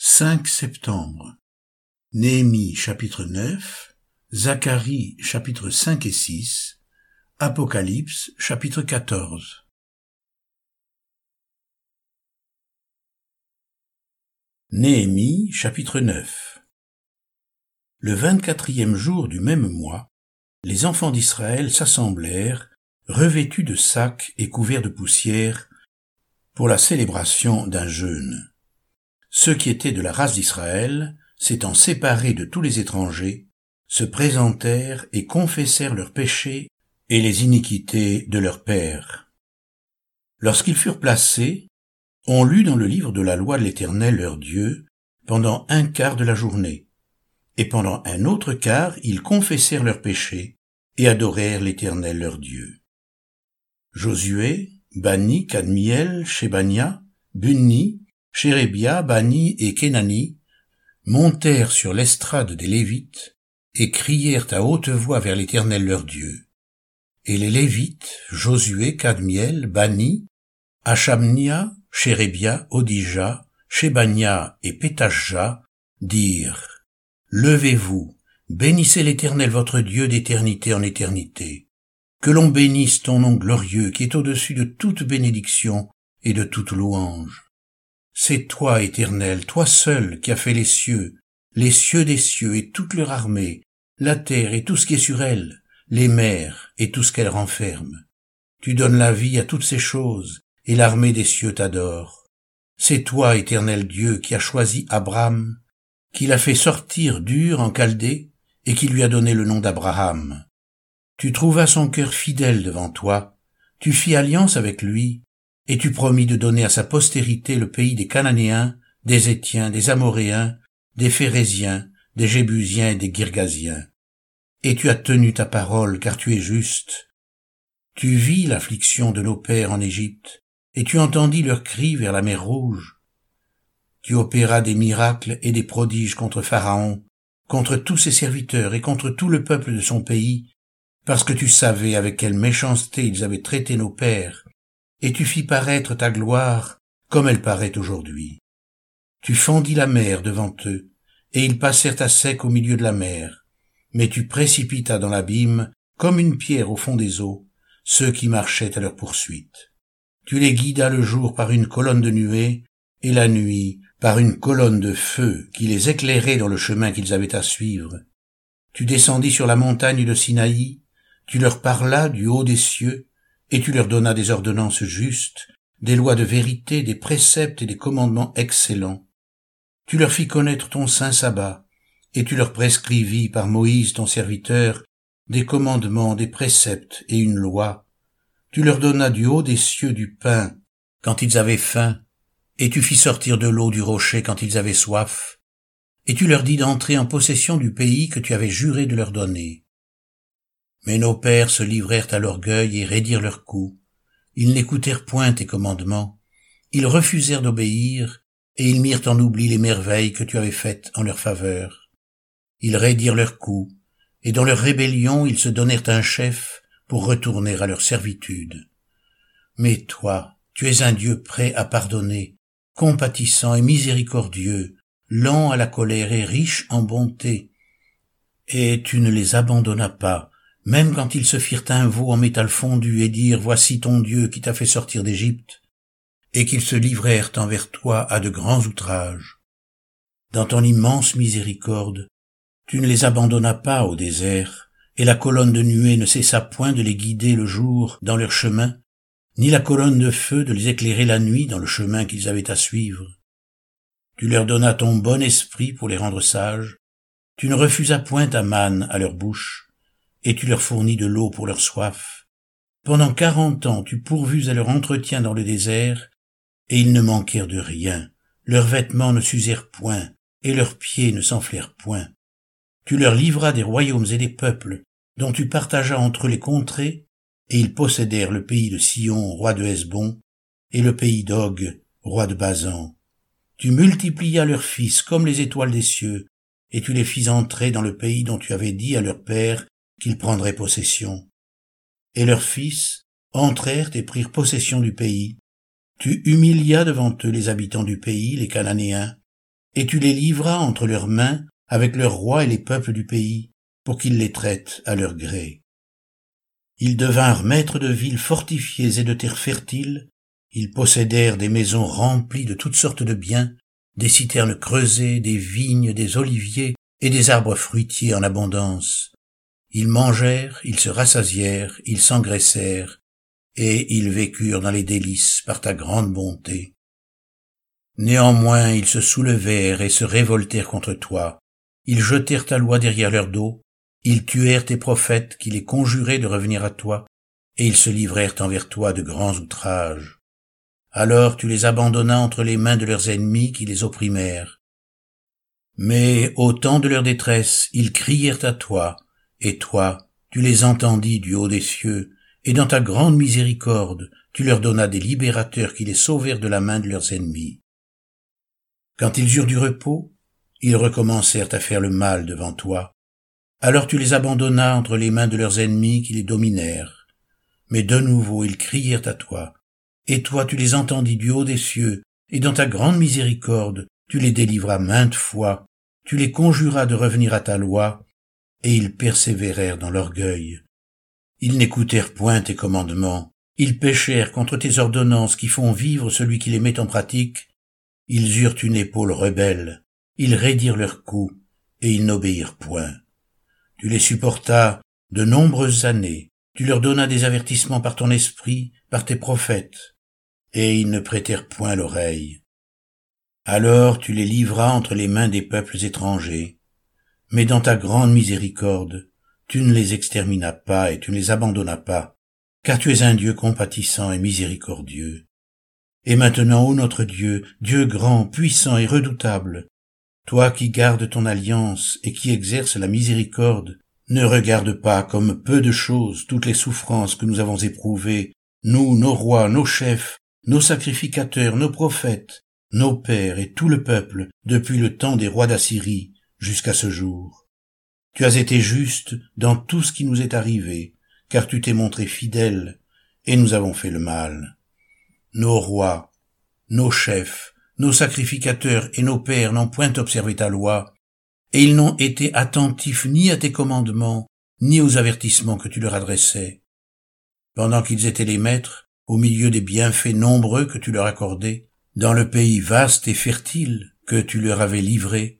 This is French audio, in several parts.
5 septembre. Néhémie chapitre 9, Zacharie chapitre 5 et 6, Apocalypse chapitre 14. Néhémie chapitre 9 Le vingt-quatrième jour du même mois, les enfants d'Israël s'assemblèrent, revêtus de sacs et couverts de poussière, pour la célébration d'un jeûne. Ceux qui étaient de la race d'Israël, s'étant séparés de tous les étrangers, se présentèrent et confessèrent leurs péchés et les iniquités de leurs pères. Lorsqu'ils furent placés, on lut dans le livre de la loi de l'Éternel leur Dieu pendant un quart de la journée, et pendant un autre quart ils confessèrent leurs péchés et adorèrent l'Éternel leur Dieu. Josué, Bani, Kadmiel, Shebania, Bunni, Chérébia, Bani et Kenani montèrent sur l'estrade des Lévites et crièrent à haute voix vers l'Éternel leur Dieu. Et les Lévites, Josué, Cadmiel, Bani, Achamnia, Chérébia, Odija, Shebania et Pétajah dirent, Levez-vous, bénissez l'Éternel votre Dieu d'éternité en éternité. Que l'on bénisse ton nom glorieux qui est au-dessus de toute bénédiction et de toute louange. C'est toi, Éternel, toi seul qui as fait les cieux, les cieux des cieux et toute leur armée, la terre et tout ce qui est sur elle, les mers et tout ce qu'elle renferme. Tu donnes la vie à toutes ces choses, et l'armée des cieux t'adore. C'est toi, Éternel Dieu, qui as choisi Abraham, qui l'a fait sortir dur en Chaldée, et qui lui a donné le nom d'Abraham. Tu trouvas son cœur fidèle devant toi, tu fis alliance avec lui, et tu promis de donner à sa postérité le pays des Cananéens, des Étiens, des Amoréens, des Phérésiens, des Jébusiens et des Girgasiens. Et tu as tenu ta parole, car tu es juste. Tu vis l'affliction de nos pères en Égypte, et tu entendis leurs cris vers la mer Rouge. Tu opéras des miracles et des prodiges contre Pharaon, contre tous ses serviteurs et contre tout le peuple de son pays, parce que tu savais avec quelle méchanceté ils avaient traité nos pères, et tu fis paraître ta gloire comme elle paraît aujourd'hui. Tu fendis la mer devant eux, et ils passèrent à sec au milieu de la mer, mais tu précipitas dans l'abîme, comme une pierre au fond des eaux, ceux qui marchaient à leur poursuite. Tu les guidas le jour par une colonne de nuée, et la nuit par une colonne de feu qui les éclairait dans le chemin qu'ils avaient à suivre. Tu descendis sur la montagne de Sinaï, tu leur parlas du haut des cieux, et tu leur donnas des ordonnances justes, des lois de vérité, des préceptes et des commandements excellents. Tu leur fis connaître ton saint sabbat, et tu leur prescrivis par Moïse ton serviteur des commandements, des préceptes et une loi. Tu leur donnas du haut des cieux du pain quand ils avaient faim, et tu fis sortir de l'eau du rocher quand ils avaient soif, et tu leur dis d'entrer en possession du pays que tu avais juré de leur donner. Mais nos pères se livrèrent à l'orgueil et raidirent leurs coups. Ils n'écoutèrent point tes commandements. Ils refusèrent d'obéir, et ils mirent en oubli les merveilles que tu avais faites en leur faveur. Ils raidirent leurs coups, et dans leur rébellion ils se donnèrent un chef pour retourner à leur servitude. Mais toi, tu es un Dieu prêt à pardonner, compatissant et miséricordieux, lent à la colère et riche en bonté. Et tu ne les abandonnas pas, même quand ils se firent un veau en métal fondu et dirent Voici ton Dieu qui t'a fait sortir d'Égypte, et qu'ils se livrèrent envers toi à de grands outrages. Dans ton immense miséricorde, tu ne les abandonnas pas au désert, et la colonne de nuée ne cessa point de les guider le jour dans leur chemin, ni la colonne de feu de les éclairer la nuit dans le chemin qu'ils avaient à suivre. Tu leur donnas ton bon esprit pour les rendre sages, tu ne refusas point ta manne à leur bouche, et tu leur fournis de l'eau pour leur soif. Pendant quarante ans tu pourvus à leur entretien dans le désert, et ils ne manquèrent de rien, leurs vêtements ne s'usèrent point, et leurs pieds ne s'enflèrent point. Tu leur livras des royaumes et des peuples, dont tu partageas entre les contrées, et ils possédèrent le pays de Sion, roi de Hesbon, et le pays d'Og, roi de Bazan. Tu multiplias leurs fils comme les étoiles des cieux, et tu les fis entrer dans le pays dont tu avais dit à leur père qu'ils prendraient possession. Et leurs fils entrèrent et prirent possession du pays. Tu humilias devant eux les habitants du pays, les Cananéens, et tu les livras entre leurs mains avec leurs rois et les peuples du pays, pour qu'ils les traitent à leur gré. Ils devinrent maîtres de villes fortifiées et de terres fertiles, ils possédèrent des maisons remplies de toutes sortes de biens, des citernes creusées, des vignes, des oliviers et des arbres fruitiers en abondance. Ils mangèrent, ils se rassasièrent, ils s'engraissèrent, et ils vécurent dans les délices par ta grande bonté. Néanmoins ils se soulevèrent et se révoltèrent contre toi, ils jetèrent ta loi derrière leur dos, ils tuèrent tes prophètes qui les conjuraient de revenir à toi, et ils se livrèrent envers toi de grands outrages. Alors tu les abandonnas entre les mains de leurs ennemis qui les opprimèrent. Mais au temps de leur détresse, ils crièrent à toi, et toi, tu les entendis du haut des cieux, et dans ta grande miséricorde, tu leur donnas des libérateurs qui les sauvèrent de la main de leurs ennemis. Quand ils eurent du repos, ils recommencèrent à faire le mal devant toi, alors tu les abandonnas entre les mains de leurs ennemis qui les dominèrent. Mais de nouveau ils crièrent à toi, et toi tu les entendis du haut des cieux, et dans ta grande miséricorde tu les délivras maintes fois, tu les conjuras de revenir à ta loi, et ils persévérèrent dans l'orgueil. Ils n'écoutèrent point tes commandements, ils péchèrent contre tes ordonnances qui font vivre celui qui les met en pratique, ils eurent une épaule rebelle, ils raidirent leurs coups, et ils n'obéirent point. Tu les supportas de nombreuses années, tu leur donnas des avertissements par ton esprit, par tes prophètes, et ils ne prêtèrent point l'oreille. Alors tu les livras entre les mains des peuples étrangers, mais dans ta grande miséricorde, tu ne les exterminas pas et tu ne les abandonnas pas, car tu es un Dieu compatissant et miséricordieux. Et maintenant, ô notre Dieu, Dieu grand, puissant et redoutable, toi qui gardes ton alliance et qui exerces la miséricorde, ne regarde pas comme peu de choses toutes les souffrances que nous avons éprouvées, nous, nos rois, nos chefs, nos sacrificateurs, nos prophètes, nos pères et tout le peuple, depuis le temps des rois d'Assyrie jusqu'à ce jour. Tu as été juste dans tout ce qui nous est arrivé, car tu t'es montré fidèle, et nous avons fait le mal. Nos rois, nos chefs, nos sacrificateurs et nos pères n'ont point observé ta loi, et ils n'ont été attentifs ni à tes commandements, ni aux avertissements que tu leur adressais. Pendant qu'ils étaient les maîtres, au milieu des bienfaits nombreux que tu leur accordais, dans le pays vaste et fertile que tu leur avais livré,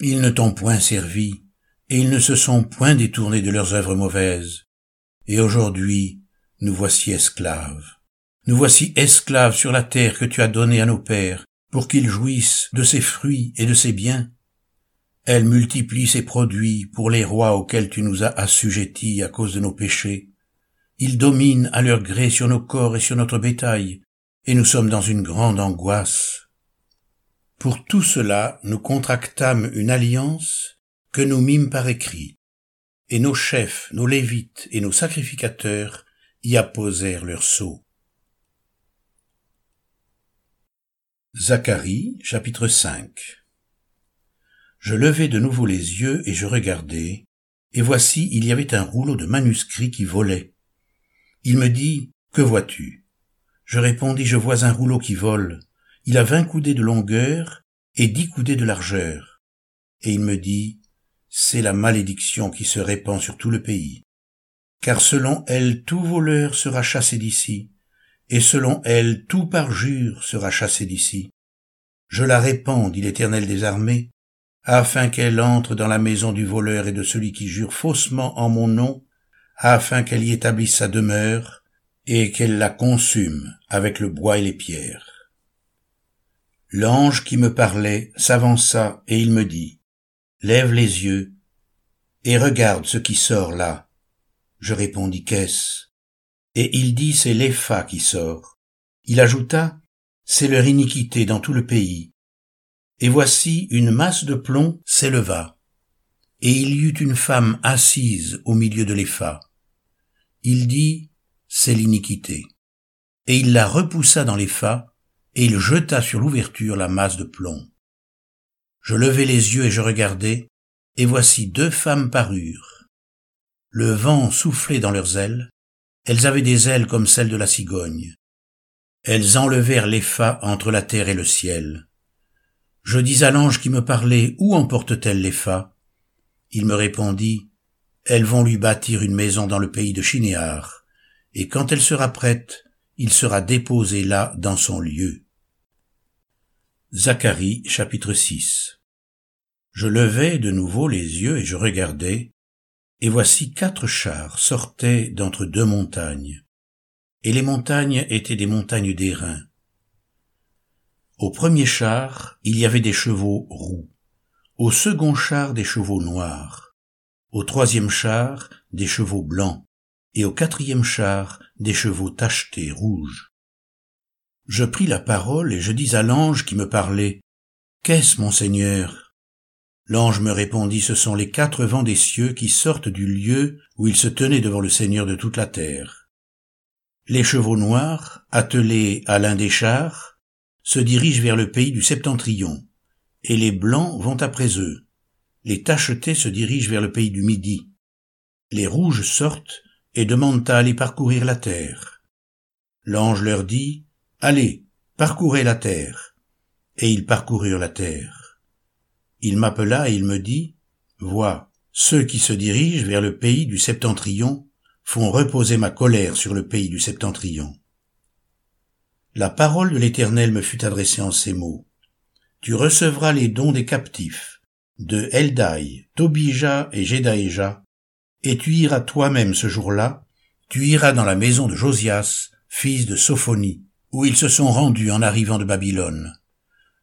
ils ne t'ont point servi, et ils ne se sont point détournés de leurs œuvres mauvaises. Et aujourd'hui, nous voici esclaves. Nous voici esclaves sur la terre que tu as donnée à nos pères, pour qu'ils jouissent de ses fruits et de ses biens. Elle multiplie ses produits pour les rois auxquels tu nous as assujettis à cause de nos péchés. Ils dominent à leur gré sur nos corps et sur notre bétail, et nous sommes dans une grande angoisse. Pour tout cela, nous contractâmes une alliance que nous mîmes par écrit, et nos chefs, nos lévites et nos sacrificateurs y apposèrent leur sceau. Zacharie chapitre 5 Je levai de nouveau les yeux et je regardai, et voici il y avait un rouleau de manuscrits qui volait. Il me dit, Que vois-tu? Je répondis, Je vois un rouleau qui vole. Il a vingt coudées de longueur et dix coudées de largeur. Et il me dit, C'est la malédiction qui se répand sur tout le pays. Car selon elle tout voleur sera chassé d'ici, et selon elle tout parjure sera chassé d'ici. Je la répands, dit l'Éternel des armées, afin qu'elle entre dans la maison du voleur et de celui qui jure faussement en mon nom, afin qu'elle y établisse sa demeure, et qu'elle la consume avec le bois et les pierres. L'ange qui me parlait s'avança et il me dit, Lève les yeux et regarde ce qui sort là. Je répondis, Qu'est-ce? Et il dit c'est l'Epha qui sort. Il ajouta, c'est leur iniquité dans tout le pays. Et voici une masse de plomb s'éleva, et il y eut une femme assise au milieu de l'Epha. Il dit, c'est l'iniquité. Et il la repoussa dans l'Epha, et il jeta sur l'ouverture la masse de plomb. Je levai les yeux et je regardai, et voici deux femmes parurent. Le vent soufflait dans leurs ailes, elles avaient des ailes comme celles de la cigogne. Elles enlevèrent les entre la terre et le ciel. Je dis à l'ange qui me parlait, Où emporte-t-elle les fa Il me répondit, Elles vont lui bâtir une maison dans le pays de Chinéar, et quand elle sera prête, il sera déposé là dans son lieu. Zacharie chapitre 6 Je levai de nouveau les yeux et je regardai, et voici quatre chars sortaient d'entre deux montagnes, et les montagnes étaient des montagnes d'airain. Au premier char, il y avait des chevaux roux, au second char des chevaux noirs, au troisième char des chevaux blancs, et au quatrième char des chevaux tachetés rouges. Je pris la parole et je dis à l'ange qui me parlait, Qu'est-ce, mon Seigneur? L'ange me répondit, Ce sont les quatre vents des cieux qui sortent du lieu où il se tenait devant le Seigneur de toute la terre. Les chevaux noirs, attelés à l'un des chars, se dirigent vers le pays du septentrion, et les blancs vont après eux. Les tachetés se dirigent vers le pays du midi. Les rouges sortent et demandent à aller parcourir la terre. L'ange leur dit, Allez, parcourez la terre. Et ils parcoururent la terre. Il m'appela et il me dit, Vois, ceux qui se dirigent vers le pays du septentrion font reposer ma colère sur le pays du septentrion. La parole de l'Éternel me fut adressée en ces mots. Tu recevras les dons des captifs, de Eldai, Tobija et Jedaéja, et tu iras toi-même ce jour-là, tu iras dans la maison de Josias, fils de Sophonie, où ils se sont rendus en arrivant de Babylone.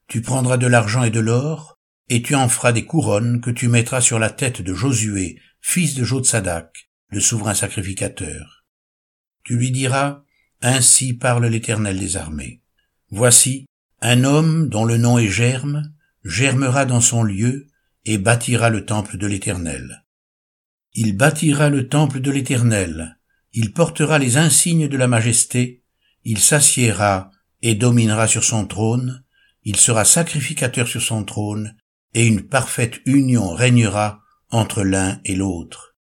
Tu prendras de l'argent et de l'or, et tu en feras des couronnes que tu mettras sur la tête de Josué, fils de Jotsadak, le souverain sacrificateur. Tu lui diras, ainsi parle l'Éternel des armées. Voici, un homme dont le nom est Germe, germera dans son lieu et bâtira le temple de l'Éternel. Il bâtira le temple de l'Éternel, il portera les insignes de la majesté, il s'assiera et dominera sur son trône, il sera sacrificateur sur son trône, et une parfaite union régnera entre l'un et l'autre.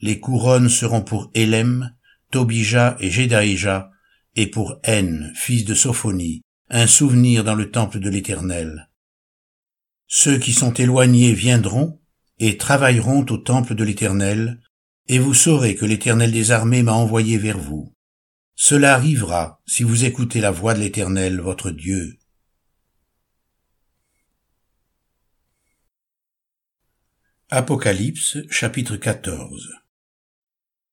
Les couronnes seront pour Hélem, Tobija et Jedaïja, et pour N, fils de Sophonie, un souvenir dans le temple de l'Éternel. Ceux qui sont éloignés viendront et travailleront au temple de l'Éternel, et vous saurez que l'Éternel des armées m'a envoyé vers vous. Cela arrivera si vous écoutez la voix de l'Éternel votre Dieu. Apocalypse chapitre 14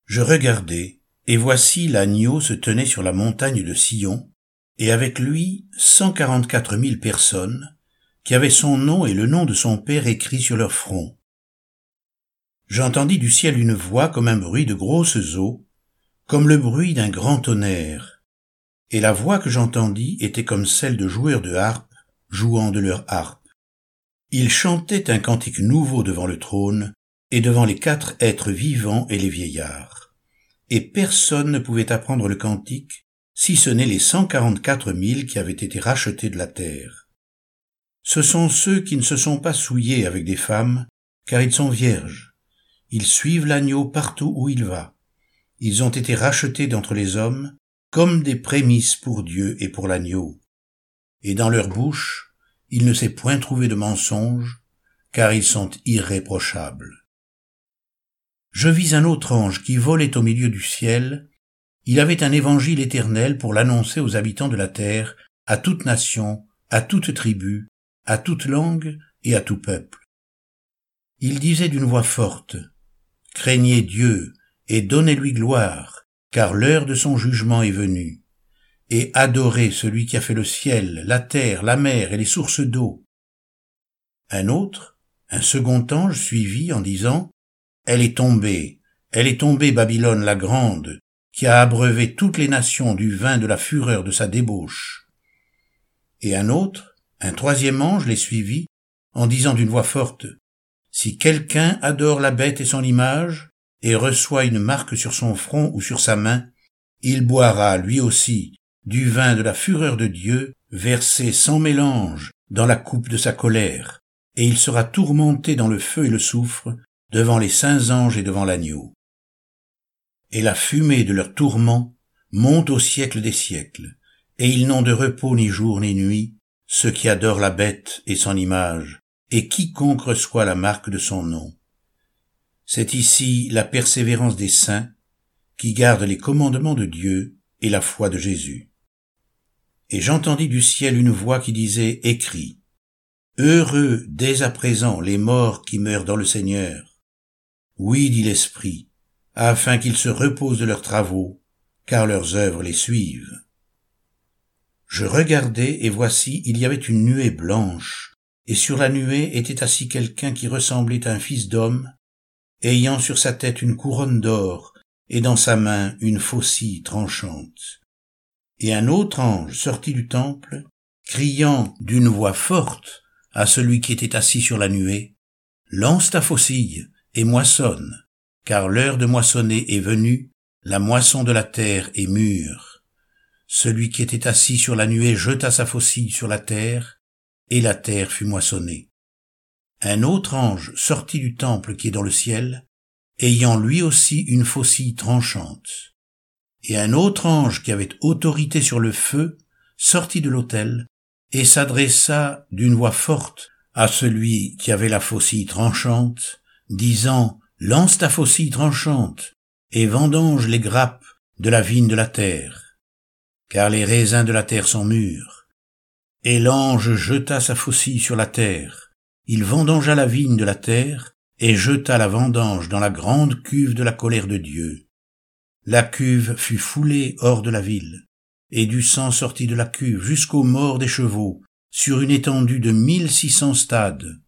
Je regardai, et voici l'agneau se tenait sur la montagne de Sion, et avec lui cent quarante-quatre mille personnes, qui avaient son nom et le nom de son père écrits sur leur front. J'entendis du ciel une voix comme un bruit de grosses eaux, comme le bruit d'un grand tonnerre, et la voix que j'entendis était comme celle de joueurs de harpe jouant de leur harpe. Ils chantaient un cantique nouveau devant le trône et devant les quatre êtres vivants et les vieillards et personne ne pouvait apprendre le cantique, si ce n'est les cent quarante-quatre mille qui avaient été rachetés de la terre. Ce sont ceux qui ne se sont pas souillés avec des femmes, car ils sont vierges. Ils suivent l'agneau partout où il va. Ils ont été rachetés d'entre les hommes, comme des prémices pour Dieu et pour l'agneau. Et dans leur bouche, il ne s'est point trouvé de mensonge, car ils sont irréprochables je vis un autre ange qui volait au milieu du ciel. Il avait un évangile éternel pour l'annoncer aux habitants de la terre, à toute nation, à toute tribu, à toute langue et à tout peuple. Il disait d'une voix forte, Craignez Dieu et donnez-lui gloire, car l'heure de son jugement est venue, et adorez celui qui a fait le ciel, la terre, la mer et les sources d'eau. Un autre, un second ange suivit en disant, elle est tombée, elle est tombée Babylone la grande, qui a abreuvé toutes les nations du vin de la fureur de sa débauche. Et un autre, un troisième ange les suivit, en disant d'une voix forte, Si quelqu'un adore la bête et son image, et reçoit une marque sur son front ou sur sa main, il boira, lui aussi, du vin de la fureur de Dieu, versé sans mélange dans la coupe de sa colère, et il sera tourmenté dans le feu et le soufre devant les saints anges et devant l'agneau. Et la fumée de leur tourment monte au siècle des siècles, et ils n'ont de repos ni jour ni nuit, ceux qui adorent la bête et son image, et quiconque reçoit la marque de son nom. C'est ici la persévérance des saints qui gardent les commandements de Dieu et la foi de Jésus. Et j'entendis du ciel une voix qui disait, écrit, Heureux dès à présent les morts qui meurent dans le Seigneur. Oui, dit l'Esprit, afin qu'ils se reposent de leurs travaux, car leurs œuvres les suivent. Je regardai, et voici, il y avait une nuée blanche, et sur la nuée était assis quelqu'un qui ressemblait à un fils d'homme, ayant sur sa tête une couronne d'or, et dans sa main une faucille tranchante. Et un autre ange sortit du temple, criant d'une voix forte à celui qui était assis sur la nuée, Lance ta faucille et moissonne, car l'heure de moissonner est venue, la moisson de la terre est mûre. Celui qui était assis sur la nuée jeta sa faucille sur la terre, et la terre fut moissonnée. Un autre ange sortit du temple qui est dans le ciel, ayant lui aussi une faucille tranchante. Et un autre ange qui avait autorité sur le feu sortit de l'autel, et s'adressa d'une voix forte à celui qui avait la faucille tranchante, disant Lance ta faucille tranchante, et vendange les grappes de la vigne de la terre, car les raisins de la terre sont mûrs. Et l'ange jeta sa faucille sur la terre, il vendangea la vigne de la terre, et jeta la vendange dans la grande cuve de la colère de Dieu. La cuve fut foulée hors de la ville, et du sang sortit de la cuve jusqu'aux morts des chevaux, sur une étendue de mille six cents stades.